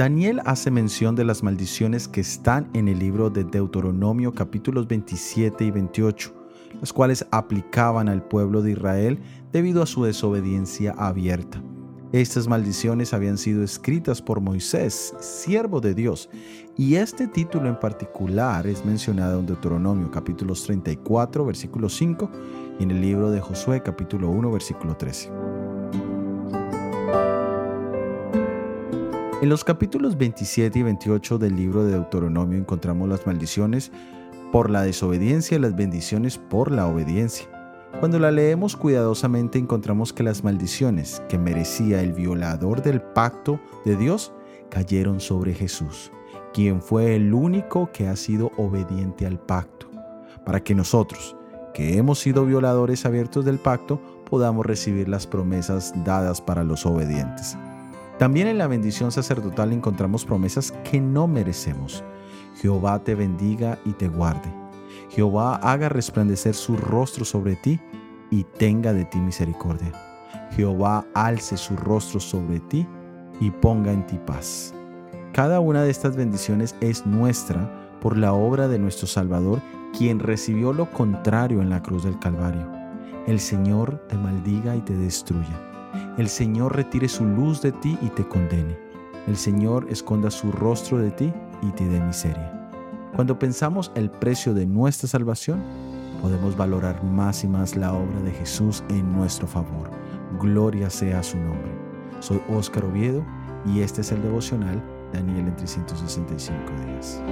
Daniel hace mención de las maldiciones que están en el libro de Deuteronomio capítulos 27 y 28, las cuales aplicaban al pueblo de Israel debido a su desobediencia abierta. Estas maldiciones habían sido escritas por Moisés, siervo de Dios, y este título en particular es mencionado en Deuteronomio capítulos 34, versículo 5, y en el libro de Josué capítulo 1, versículo 13. En los capítulos 27 y 28 del libro de Deuteronomio encontramos las maldiciones por la desobediencia y las bendiciones por la obediencia. Cuando la leemos cuidadosamente encontramos que las maldiciones que merecía el violador del pacto de Dios cayeron sobre Jesús, quien fue el único que ha sido obediente al pacto, para que nosotros, que hemos sido violadores abiertos del pacto, podamos recibir las promesas dadas para los obedientes. También en la bendición sacerdotal encontramos promesas que no merecemos. Jehová te bendiga y te guarde. Jehová haga resplandecer su rostro sobre ti y tenga de ti misericordia. Jehová alce su rostro sobre ti y ponga en ti paz. Cada una de estas bendiciones es nuestra por la obra de nuestro Salvador, quien recibió lo contrario en la cruz del Calvario. El Señor te maldiga y te destruya. El Señor retire su luz de ti y te condene. El Señor esconda su rostro de ti y te dé miseria. Cuando pensamos el precio de nuestra salvación, podemos valorar más y más la obra de Jesús en nuestro favor. Gloria sea su nombre. Soy Óscar Oviedo y este es el devocional Daniel en 365 días.